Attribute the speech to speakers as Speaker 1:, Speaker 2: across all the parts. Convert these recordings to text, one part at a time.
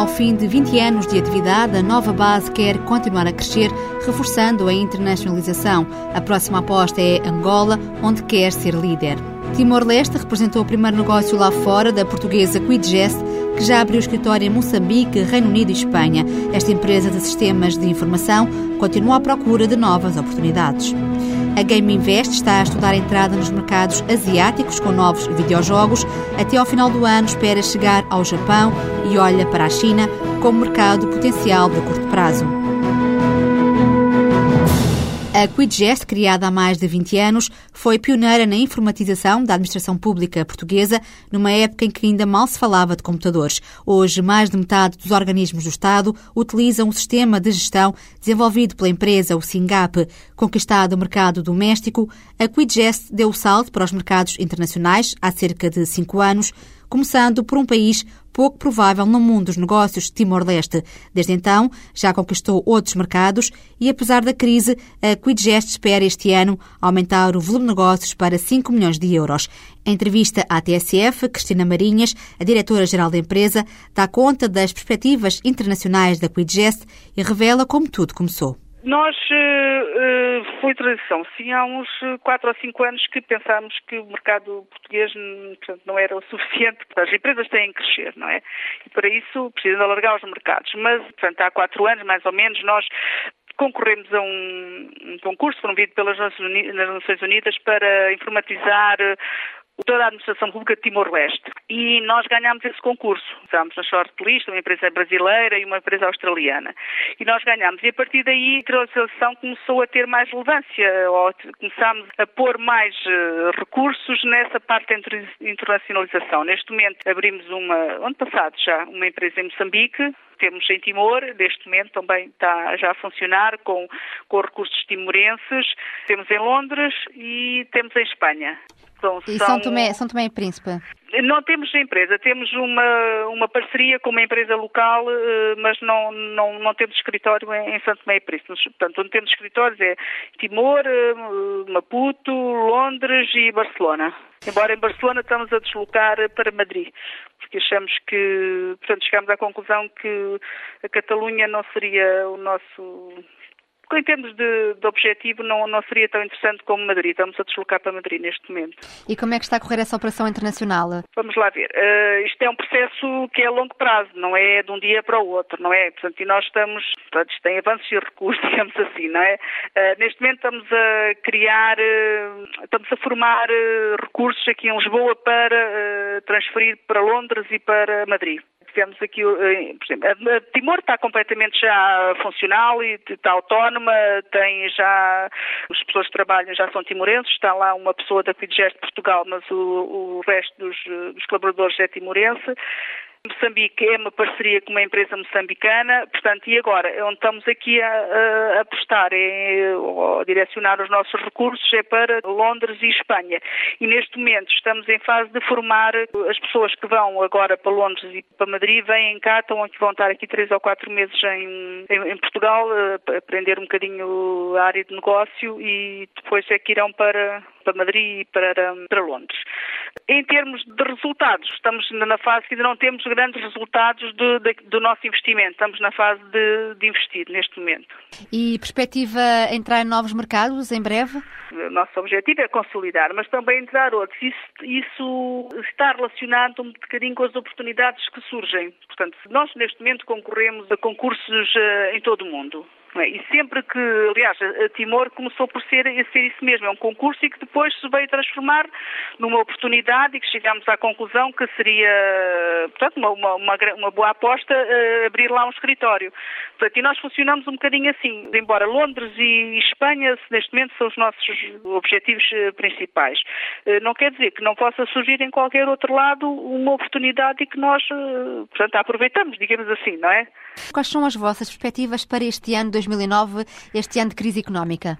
Speaker 1: Ao fim de 20 anos de atividade, a nova base quer continuar a crescer, reforçando a internacionalização. A próxima aposta é Angola, onde quer ser líder. Timor-Leste representou o primeiro negócio lá fora da portuguesa Quidgest, que já abriu escritório em Moçambique, Reino Unido e Espanha. Esta empresa de sistemas de informação continua à procura de novas oportunidades. A Game Invest está a estudar a entrada nos mercados asiáticos com novos videojogos. Até ao final do ano espera chegar ao Japão e olha para a China como mercado potencial de curto prazo. A Quidgest, criada há mais de 20 anos, foi pioneira na informatização da administração pública portuguesa, numa época em que ainda mal se falava de computadores. Hoje, mais de metade dos organismos do Estado utilizam o sistema de gestão desenvolvido pela empresa, o SINGAP. Conquistado o mercado doméstico, a Quidgest deu o salto para os mercados internacionais há cerca de cinco anos, começando por um país pouco provável no mundo dos negócios, Timor-Leste. Desde então, já conquistou outros mercados e, apesar da crise, a Quidgest espera este ano aumentar o volume de negócios para 5 milhões de euros. Em entrevista à TSF, Cristina Marinhas, a diretora-geral da empresa, dá conta das perspectivas internacionais da Quidgest e revela como tudo começou.
Speaker 2: Nós, uh, foi tradição, sim, há uns 4 ou 5 anos que pensámos que o mercado português hum, portanto, não era o suficiente, as empresas têm que crescer, não é? E para isso precisam alargar os mercados. Mas, portanto, há 4 anos, mais ou menos, nós concorremos a um, um concurso promovido pelas Nações Unidas para informatizar toda a administração pública de Timor-Leste. E nós ganhámos esse concurso. Estávamos na shortlist, uma empresa brasileira e uma empresa australiana. E nós ganhámos. E a partir daí a internacionalização começou a ter mais relevância. Começámos a pôr mais uh, recursos nessa parte da internacionalização. Neste momento abrimos uma, ano passado já, uma empresa em Moçambique, temos em Timor, neste momento também está já a funcionar com, com recursos timorenses, temos em Londres e temos em Espanha.
Speaker 1: São, e São Tomé, São Tomé e Príncipe?
Speaker 2: Não temos empresa, temos uma, uma parceria com uma empresa local, eh, mas não, não, não temos escritório em, em Santo Tomé e Príncipe. Portanto, onde temos escritórios é Timor, eh, Maputo, Londres e Barcelona. Embora em Barcelona estamos a deslocar para Madrid, porque achamos que, portanto, chegamos à conclusão que a Catalunha não seria o nosso em termos de, de objetivo, não, não seria tão interessante como Madrid. Estamos a deslocar para Madrid neste momento.
Speaker 1: E como é que está a correr essa operação internacional?
Speaker 2: Vamos lá ver. Uh, isto é um processo que é a longo prazo, não é de um dia para o outro, não é? Portanto, e nós estamos, portanto, isto tem avanços e recursos, digamos assim, não é? Uh, neste momento estamos a criar, uh, estamos a formar recursos aqui em Lisboa para transferir para Londres e para Madrid tivemos aqui, eh, por exemplo, a Timor está completamente já funcional e está autónoma, tem já, as pessoas que trabalham já são timorenses, está lá uma pessoa da Quidgest de Portugal, mas o, o resto dos, dos colaboradores é timorense. Moçambique é uma parceria com uma empresa moçambicana, portanto, e agora, onde estamos aqui a, a apostar é, a direcionar os nossos recursos é para Londres e Espanha. E neste momento estamos em fase de formar as pessoas que vão agora para Londres e para Madrid, vêm cá, estão aqui, vão estar aqui três ou quatro meses em, em, em Portugal, aprender um bocadinho a área de negócio e depois é que irão para, para Madrid e para, para Londres. Em termos de resultados, estamos na fase que ainda não temos grandes resultados do, do nosso investimento. Estamos na fase de, de, investir neste momento.
Speaker 1: E perspectiva entrar em novos mercados em breve?
Speaker 2: O nosso objetivo é consolidar, mas também entrar outros. Isso, isso está relacionado um bocadinho com as oportunidades que surgem. Portanto, nós neste momento concorremos a concursos uh, em todo o mundo. É? E sempre que, aliás, a Timor começou por ser, a ser isso mesmo, é um concurso e que depois se veio transformar numa oportunidade e que chegamos à conclusão que seria, portanto, uma, uma, uma boa aposta uh, abrir lá um escritório. Portanto, e nós funcionamos um bocadinho assim, embora Londres e Espanha neste momento são os nossos objetivos uh, principais. Uh, não quer dizer que não possa surgir em qualquer outro lado uma oportunidade e que nós, portanto, aproveitamos, digamos assim, não é?
Speaker 1: Quais são as vossas perspectivas para este ano 2009, este ano de crise económica?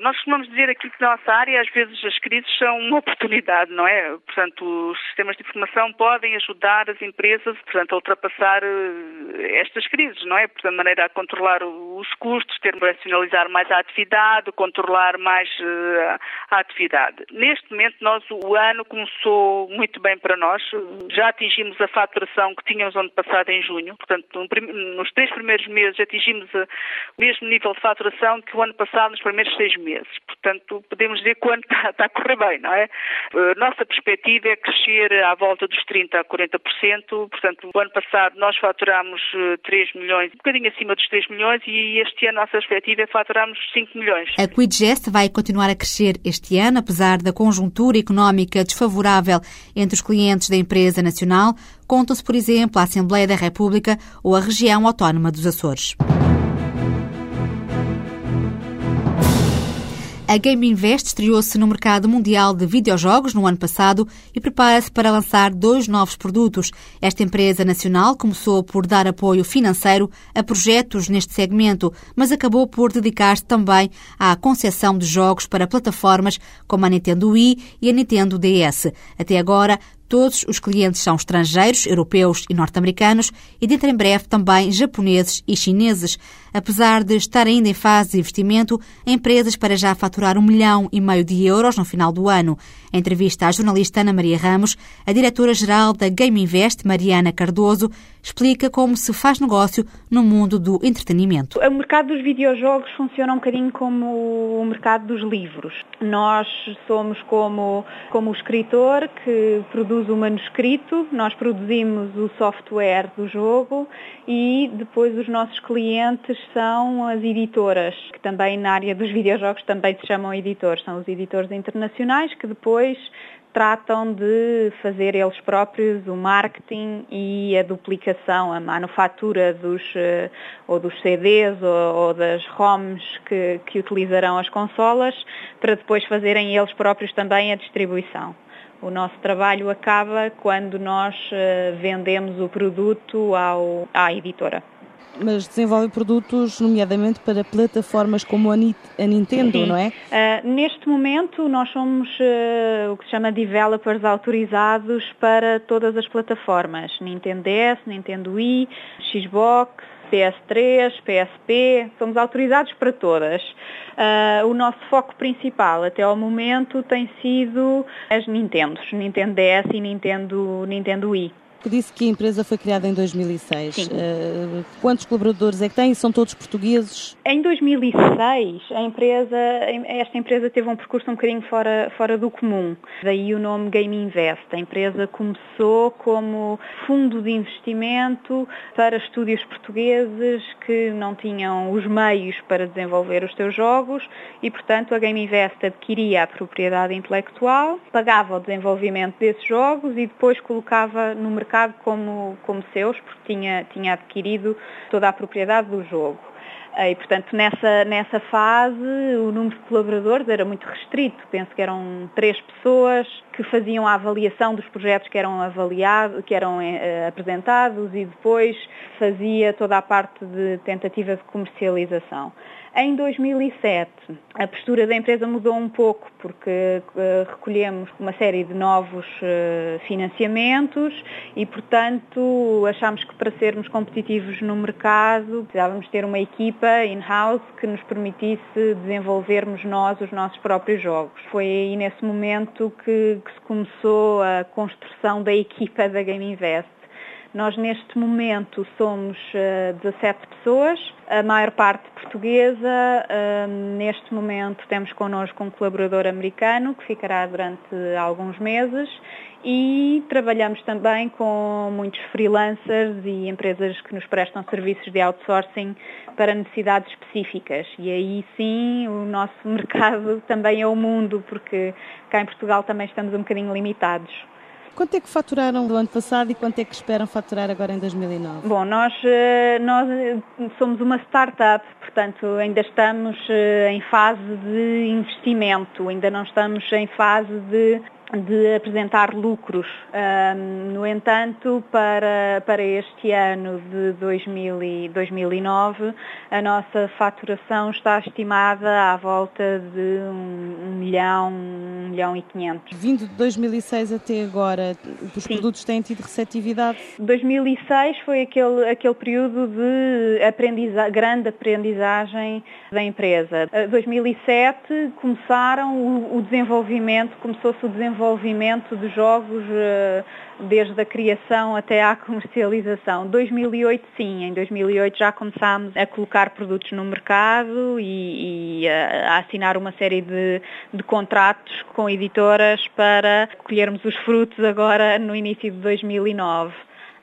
Speaker 2: Nós costumamos dizer aqui que na nossa área, às vezes, as crises são uma oportunidade, não é? Portanto, os sistemas de informação podem ajudar as empresas, portanto, a ultrapassar eh, estas crises, não é? Portanto, de maneira a controlar os custos, ter racionalizar mais a atividade, controlar mais uh, a atividade. Neste momento, nós, o ano começou muito bem para nós. Já atingimos a faturação que tínhamos ano passado em junho. Portanto, nos três primeiros meses atingimos o mesmo nível de faturação que o ano passado nos primeiros seis meses. Portanto, podemos dizer que o ano está, está a correr bem, não é? A nossa perspectiva é crescer à volta dos 30% a 40%. Portanto, o ano passado nós faturámos 3 eh, milhões, um bocadinho acima dos 3 milhões e este ano a nossa perspectiva é faturarmos 5 milhões.
Speaker 1: A Quidgest vai continuar a crescer este ano, apesar da conjuntura económica desfavorável entre os clientes da empresa nacional. Contam-se, por exemplo, a Assembleia da República ou a região autónoma dos Açores. A Game Invest estreou-se no mercado mundial de videojogos no ano passado e prepara-se para lançar dois novos produtos. Esta empresa nacional começou por dar apoio financeiro a projetos neste segmento, mas acabou por dedicar-se também à concessão de jogos para plataformas como a Nintendo Wii e a Nintendo DS. Até agora, Todos os clientes são estrangeiros, europeus e norte-americanos e dentro em breve também japoneses e chineses. Apesar de estar ainda em fase de investimento, a empresa para já faturar um milhão e meio de euros no final do ano. Em entrevista à jornalista Ana Maria Ramos, a diretora-geral da Game Invest, Mariana Cardoso, explica como se faz negócio no mundo do entretenimento.
Speaker 3: O mercado dos videojogos funciona um bocadinho como o mercado dos livros. Nós somos como, como o escritor que produz o manuscrito, nós produzimos o software do jogo e depois os nossos clientes são as editoras, que também na área dos videojogos também se chamam editores, são os editores internacionais que depois tratam de fazer eles próprios o marketing e a duplicação, a manufatura dos, eh, ou dos CDs ou, ou das ROMs que, que utilizarão as consolas para depois fazerem eles próprios também a distribuição. O nosso trabalho acaba quando nós eh, vendemos o produto ao, à editora
Speaker 4: mas desenvolve produtos, nomeadamente para plataformas como a, Nintendo,
Speaker 3: Sim.
Speaker 4: não é?
Speaker 3: Uh, neste momento, nós somos uh, o que se chama developers autorizados para todas as plataformas. Nintendo DS, Nintendo Wii, Xbox, PS3, PSP, somos autorizados para todas. Uh, o nosso foco principal até ao momento tem sido as Nintendos, Nintendo DS e Nintendo, Nintendo Wii
Speaker 4: disse que a empresa foi criada em 2006. Uh, eh, quantos colaboradores é que tem? São todos portugueses?
Speaker 3: Em 2006, a empresa, esta empresa teve um percurso um bocadinho fora, fora do comum. Daí o nome Game Invest. A empresa começou como fundo de investimento para estúdios portugueses que não tinham os meios para desenvolver os seus jogos e, portanto, a Game Invest adquiria a propriedade intelectual, pagava o desenvolvimento desses jogos e depois colocava no mercado como, como seus, porque tinha, tinha adquirido toda a propriedade do jogo. Eh, e, portanto, nessa, nessa fase o número de colaboradores era muito restrito. Penso que eram três pessoas que faziam a avaliação dos projetos que eram avaliados, que eram eh, apresentados e depois fazia toda a parte de tentativa de comercialização. Em 2007, a postura da empresa mudou um pouco, porque uh, recolhemos uma série de novos uh, financiamentos e, portanto, achámos que para sermos competitivos no mercado precisávamos ter uma equipa in-house que nos permitisse desenvolvermos nós os nossos próprios jogos. Foi aí nesse momento que, que se começou a construção da equipa da Game Invest. Nós neste momento somos uh, 17 pessoas, a maior parte portuguesa. Uh, neste momento temos connosco um colaborador americano que ficará durante alguns meses e trabalhamos também com muitos freelancers e empresas que nos prestam serviços de outsourcing para necessidades específicas. E aí sim o nosso mercado também é o mundo, porque cá em Portugal também estamos um bocadinho limitados.
Speaker 4: Quanto é que faturaram do ano passado e quanto é que esperam faturar agora em 2009?
Speaker 3: Bom, nós, eh, nós eh, somos uma startup, portanto ainda estamos eh, em fase de investimento, ainda não estamos em fase de de apresentar lucros. Um, no entanto, para, para este ano de 2000 e 2009, a nossa faturação está estimada à volta de um, milhão, um milhão e 500.
Speaker 4: Vindo de 2006 até agora, os Sim. produtos têm tido receptividade?
Speaker 3: 2006 foi aquele, aquele período de aprendiza grande aprendizagem da empresa. 2007 começaram o, o desenvolvimento, começou-se o desenvolvimento de jogos uh, desde a criação até à comercialização. 2008 sim, em 2008 já começámos a colocar produtos no mercado e, e a, assinar uma série de, de contratos com editoras para colhermos os frutos agora no início de 2009.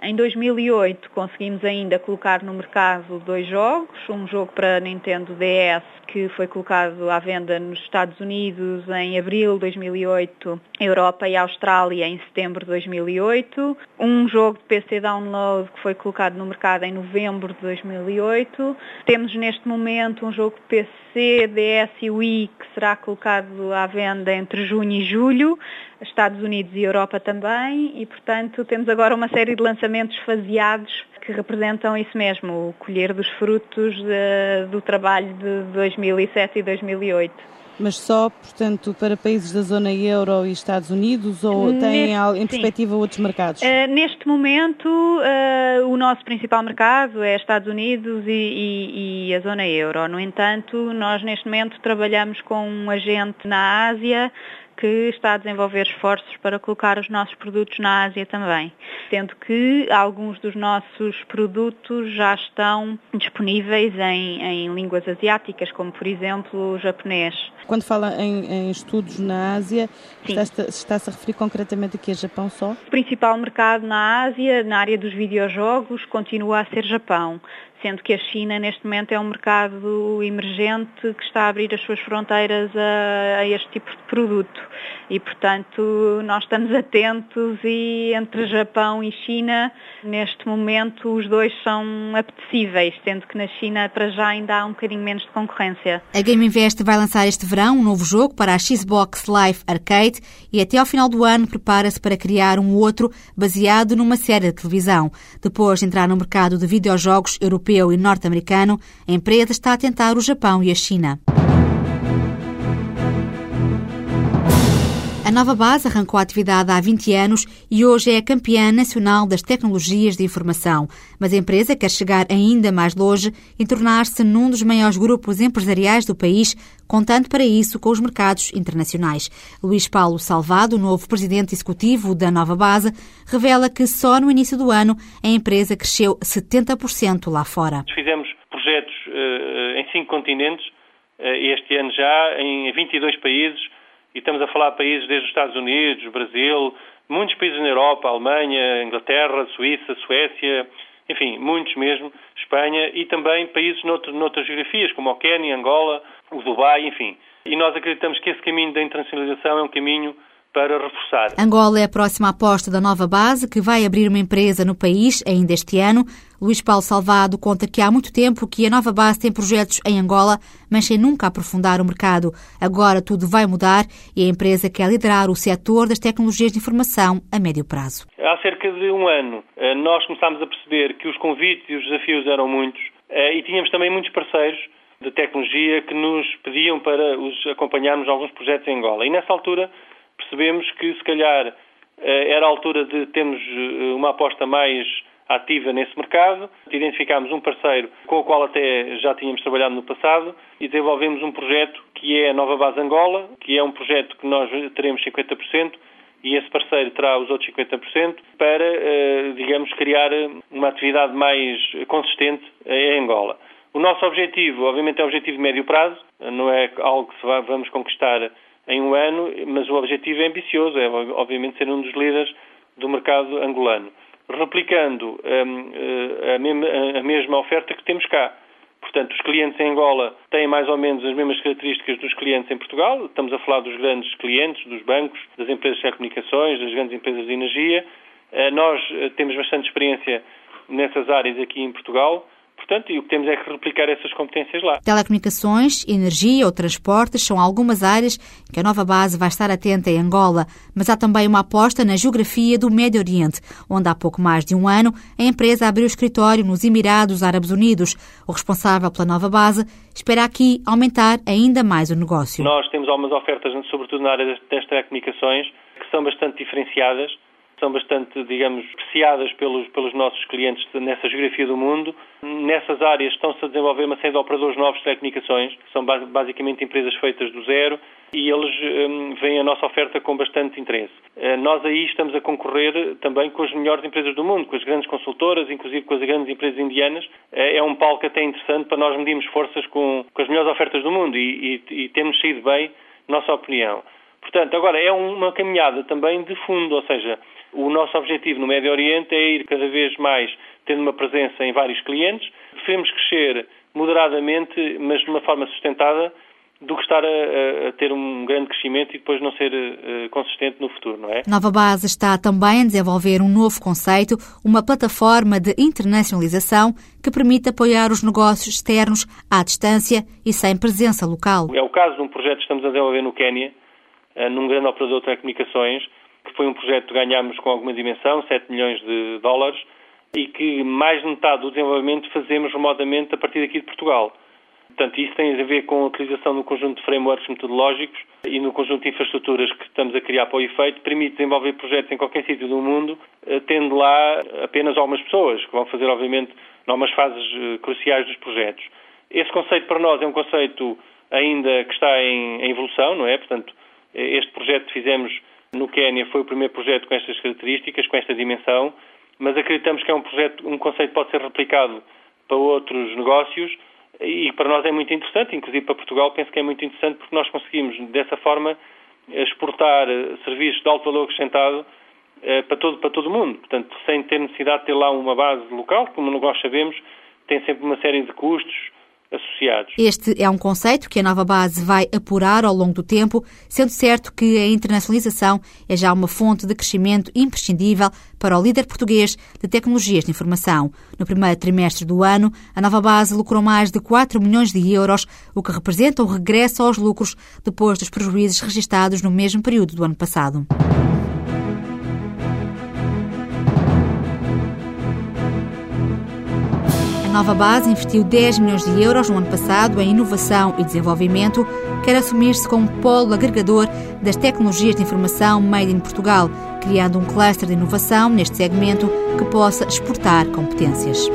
Speaker 3: Em 2008 conseguimos ainda colocar no mercado dois jogos, um jogo para Nintendo DS que foi colocado à venda nos Estados Unidos em abril de 2008, Europa e Austrália em setembro de 2008, um jogo de PC Download que foi colocado no mercado em novembro de 2008. Temos neste momento um jogo de PC, DS e Wii que será colocado à venda entre junho e julho, Estados Unidos e Europa também, e portanto temos agora uma série de lançamentos faseados que representam isso mesmo, o colher dos frutos de, do trabalho de 2007 e 2008.
Speaker 4: Mas só, portanto, para países da zona euro e Estados Unidos ou tem em perspectiva outros mercados?
Speaker 3: Uh, neste momento, uh, o nosso principal mercado é Estados Unidos e, e, e, a zona euro. No entanto, nós neste momento trabalhamos com um agente na Ásia que está a desenvolver esforços para colocar os nossos produtos na Ásia também, sendo que alguns dos nossos produtos já estão disponíveis em, em línguas asiáticas, como por exemplo o japonês.
Speaker 4: Quando fala em, em estudos na Ásia, está-se está a referir concretamente aqui a Japão só?
Speaker 3: O principal mercado na Ásia, na área dos videojogos, continua a ser Japão sendo que a China neste momento é um mercado emergente que está a abrir as suas fronteiras a, a, este tipo de produto. E, portanto, nós estamos atentos e entre Japão e China, neste momento, os dois são apetecíveis, sendo que na China, para já, ainda há um bocadinho menos de concorrência.
Speaker 1: A Game Invest vai lançar este verão um novo jogo para a Xbox Live Arcade e até ao final do ano prepara-se para criar um outro baseado numa série de televisão. Depois de entrar no mercado de videojogos europeus europeu e norte-americano, a empresa está a tentar o Japão e a China. A nova base arrancou a atividade há 20 anos e hoje é a campeã nacional das tecnologias de informação. Mas a empresa quer chegar ainda mais longe e tornar-se num dos maiores grupos empresariais do país, contando para isso com os mercados internacionais. Luís Paulo Salvado, novo presidente executivo da nova base, revela que só no início do ano a empresa cresceu 70% lá fora.
Speaker 5: Fizemos projetos uh, em cinco continentes, uh, este ano já em 22 países e estamos a falar de países desde os Estados Unidos, Brasil, muitos países na Europa, Alemanha, Inglaterra, Suíça, Suécia, enfim, muitos mesmo, Espanha e também países noutro, noutras geografias, como o Quênia, Angola, o Dubai, enfim. E nós acreditamos que esse caminho da internacionalização é um caminho para reforçar.
Speaker 1: Angola é a próxima aposta da nova base, que vai abrir uma empresa no país ainda este ano. Luís Paulo Salvado conta que há muito tempo que a nova base tem projetos em Angola, mas sem nunca aprofundar o mercado. Agora tudo vai mudar e a empresa quer liderar o setor das tecnologias de informação a médio prazo.
Speaker 5: Há cerca de um ano, eh, nós começámos a perceber que os convites e os desafios eram muitos eh, e tínhamos também muitos parceiros de tecnologia que nos pediam para os acompanharmos em alguns projetos em Angola. E nessa altura percebemos que se calhar eh, era a altura de termos uma aposta mais ativa nesse mercado. Identificámos um parceiro com o qual até já tínhamos trabalhado no passado e desenvolvemos um projeto que é a Nova Base Angola, que é um projeto que nós teremos 50% e esse parceiro terá os outros 50% para, eh, digamos, criar uma atividade mais consistente em Angola. O nosso objetivo, obviamente, é um objetivo de médio prazo, não é algo que vamos conquistar em um ano, mas o objetivo é ambicioso, é obviamente ser um dos líderes do mercado angolano replicando um, eh, a, mesma, a mesma oferta que temos cá. Portanto, os clientes em Angola têm mais ou menos as mesmas características dos clientes em Portugal. Estamos a falar dos grandes clientes, dos bancos, das empresas de telecomunicações, das grandes empresas de energia. Eh, nós eh, temos bastante experiência nessas áreas aqui em Portugal. Portanto, e o que temos é que replicar essas competências lá.
Speaker 1: Telecomunicações, energia ou transportes são algumas áreas que a nova base vai estar atenta em Angola, mas há também uma aposta na geografia do Médio Oriente, onde há pouco mais de um ano a empresa abriu escritório nos Emirados Árabes Unidos. O responsável pela nova base espera aqui aumentar ainda mais o negócio.
Speaker 5: Nós temos algumas ofertas, sobretudo na área das telecomunicações, que são bastante diferenciadas são bastante, digamos, apreciadas pelos, pelos nossos clientes nessa geografia do mundo. Nessas áreas estão-se a desenvolver uma série de operadores novos de telecomunicações, que são basicamente empresas feitas do zero, e eles um, veem a nossa oferta com bastante interesse. Uh, nós aí estamos a concorrer também com as melhores empresas do mundo, com as grandes consultoras, inclusive com as grandes empresas indianas. Uh, é um palco até interessante para nós medirmos forças com, com as melhores ofertas do mundo e, e, e temos saído bem, nossa opinião. Portanto, agora é uma caminhada também de fundo, ou seja, o nosso objetivo no Médio Oriente é ir cada vez mais tendo uma presença em vários clientes. Preferimos crescer moderadamente, mas de uma forma sustentada, do que estar a, a, ter um grande crescimento e depois não ser uh, consistente no futuro, não é?
Speaker 1: Nova Base está também a desenvolver um novo conceito, uma plataforma de internacionalização que permite apoiar os negócios externos à distância e sem presença local.
Speaker 5: É o caso de um projeto que estamos a desenvolver no Quênia, uh, num grande operador de telecomunicações, que foi um projeto que ganhámos com alguma dimensão, 7 milhões de dólares, e que mais de metade do desenvolvimento fazemos remotamente a partir daqui de Portugal. Portanto, isso tem a ver com a utilização do conjunto de frameworks metodológicos e no conjunto de infraestruturas que estamos a criar para o efeito, permite desenvolver projetos em qualquer sítio do mundo, eh, tendo lá apenas algumas pessoas, que vão fazer, obviamente, algumas fases eh, cruciais dos projetos. Esse conceito para nós é um conceito ainda que está em evolução, não é? Portanto, este projeto que fizemos no Quênia foi o primeiro projeto com estas características, com esta dimensão, mas acreditamos que é um projeto, um conceito que pode ser replicado para outros negócios e para nós é muito interessante, inclusive para Portugal penso que é muito interessante porque nós conseguimos dessa forma exportar eh, serviços de alto valor acrescentado eh, para todo, para todo o mundo. Portanto, sem ter necessidade de ter lá uma base local, como nós sabemos, tem sempre uma série de custos, associados.
Speaker 1: Este é um conceito que a nova base vai apurar ao longo do tempo, sendo certo que a internacionalização é já uma fonte de crescimento imprescindível para o líder português de tecnologias de informação. No primeiro trimestre do ano, a nova base lucrou mais de 4 milhões de euros, o que representa o regresso aos lucros depois dos prejuízos registados no mesmo período do ano passado. Nova Base investiu 10 milhões de euros no ano passado em inovação e desenvolvimento, quer assumir-se como polo agregador das tecnologias de informação made in Portugal, criando um cluster de inovação neste segmento que possa exportar competências.